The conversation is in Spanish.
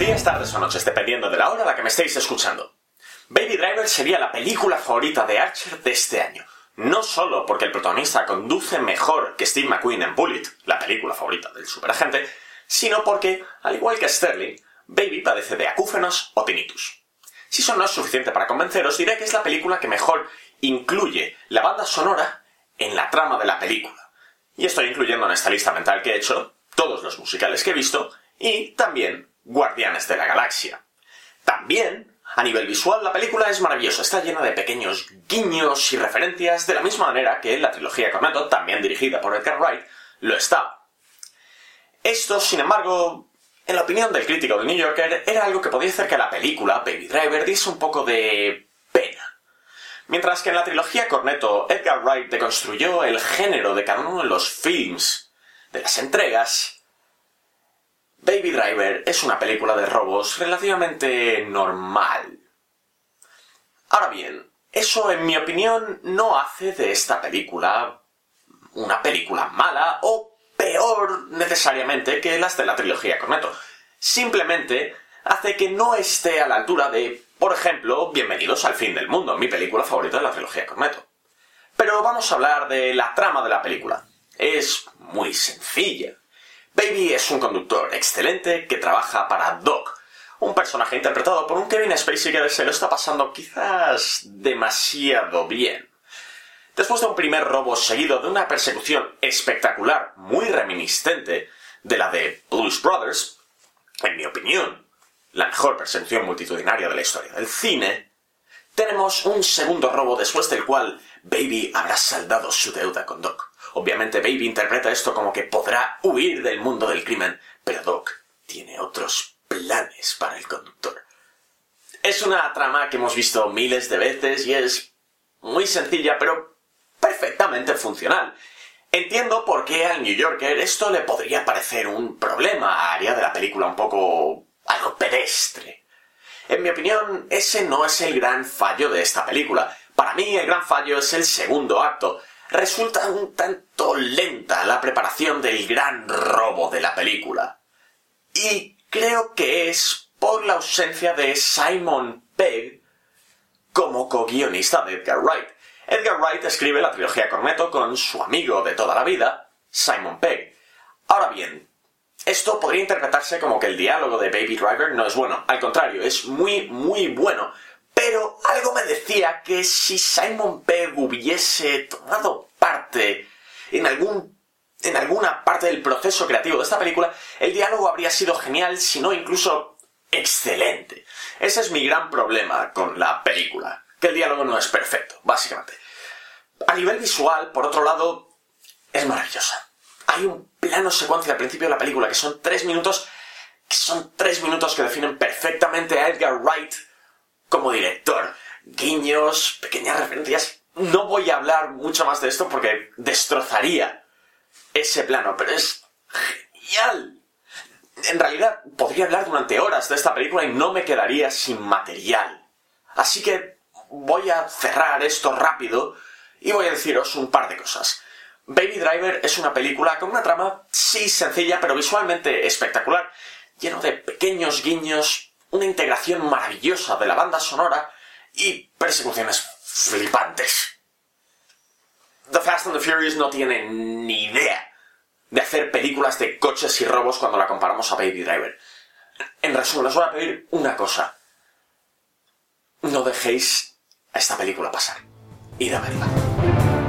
tardes o noches, dependiendo de la hora a la que me estéis escuchando. Baby Driver sería la película favorita de Archer de este año. No solo porque el protagonista conduce mejor que Steve McQueen en Bullet, la película favorita del superagente, sino porque, al igual que Sterling, Baby padece de acúfenos o tinnitus. Si eso no es suficiente para convenceros, diré que es la película que mejor incluye la banda sonora en la trama de la película. Y estoy incluyendo en esta lista mental que he hecho todos los musicales que he visto y también Guardianes de la Galaxia. También, a nivel visual, la película es maravillosa, está llena de pequeños guiños y referencias, de la misma manera que la trilogía Cornetto, también dirigida por Edgar Wright, lo estaba. Esto, sin embargo, en la opinión del crítico de New Yorker, era algo que podía hacer que la película, Baby Driver, diese un poco de pena. Mientras que en la trilogía Cornetto, Edgar Wright deconstruyó el género de cada uno de los films de las entregas, Baby Driver es una película de robos relativamente normal. Ahora bien, eso en mi opinión no hace de esta película una película mala o peor necesariamente que las de la trilogía Cornetto. Simplemente hace que no esté a la altura de, por ejemplo, Bienvenidos al fin del mundo, mi película favorita de la trilogía Cornetto. Pero vamos a hablar de la trama de la película. Es muy sencilla. Baby es un conductor excelente que trabaja para Doc, un personaje interpretado por un Kevin Spacey que se lo está pasando quizás demasiado bien. Después de un primer robo seguido de una persecución espectacular, muy reminiscente de la de Blues Brothers, en mi opinión, la mejor persecución multitudinaria de la historia del cine, tenemos un segundo robo después del cual Baby habrá saldado su deuda con Doc. Obviamente Baby interpreta esto como que podrá huir del mundo del crimen, pero Doc tiene otros planes para el conductor. Es una trama que hemos visto miles de veces y es muy sencilla, pero perfectamente funcional. Entiendo por qué al New Yorker esto le podría parecer un problema, haría de la película un poco algo pedestre. En mi opinión, ese no es el gran fallo de esta película. Para mí el gran fallo es el segundo acto. Resulta un tanto lenta la preparación del gran robo de la película. Y creo que es por la ausencia de Simon Pegg como co-guionista de Edgar Wright. Edgar Wright escribe la trilogía Cornetto con su amigo de toda la vida, Simon Pegg. Ahora bien, esto podría interpretarse como que el diálogo de Baby Driver no es bueno. Al contrario, es muy, muy bueno. Pero algo me decía que si Simon Pegg hubiese tomado parte en algún en alguna parte del proceso creativo de esta película, el diálogo habría sido genial, si no incluso excelente. Ese es mi gran problema con la película, que el diálogo no es perfecto, básicamente. A nivel visual, por otro lado, es maravillosa. Hay un plano secuencia al principio de la película que son tres minutos, que son tres minutos que definen perfectamente a Edgar Wright como director. Guiños, pequeñas referencias. No voy a hablar mucho más de esto porque destrozaría ese plano, pero es genial. En realidad, podría hablar durante horas de esta película y no me quedaría sin material. Así que voy a cerrar esto rápido y voy a deciros un par de cosas. Baby Driver es una película con una trama, sí sencilla, pero visualmente espectacular, lleno de pequeños guiños, una integración maravillosa de la banda sonora y persecuciones flipantes. The Fast and the Furious no tiene ni idea de hacer películas de coches y robos cuando la comparamos a Baby Driver. En resumen, os voy a pedir una cosa. No dejéis a esta película pasar. Id a verla.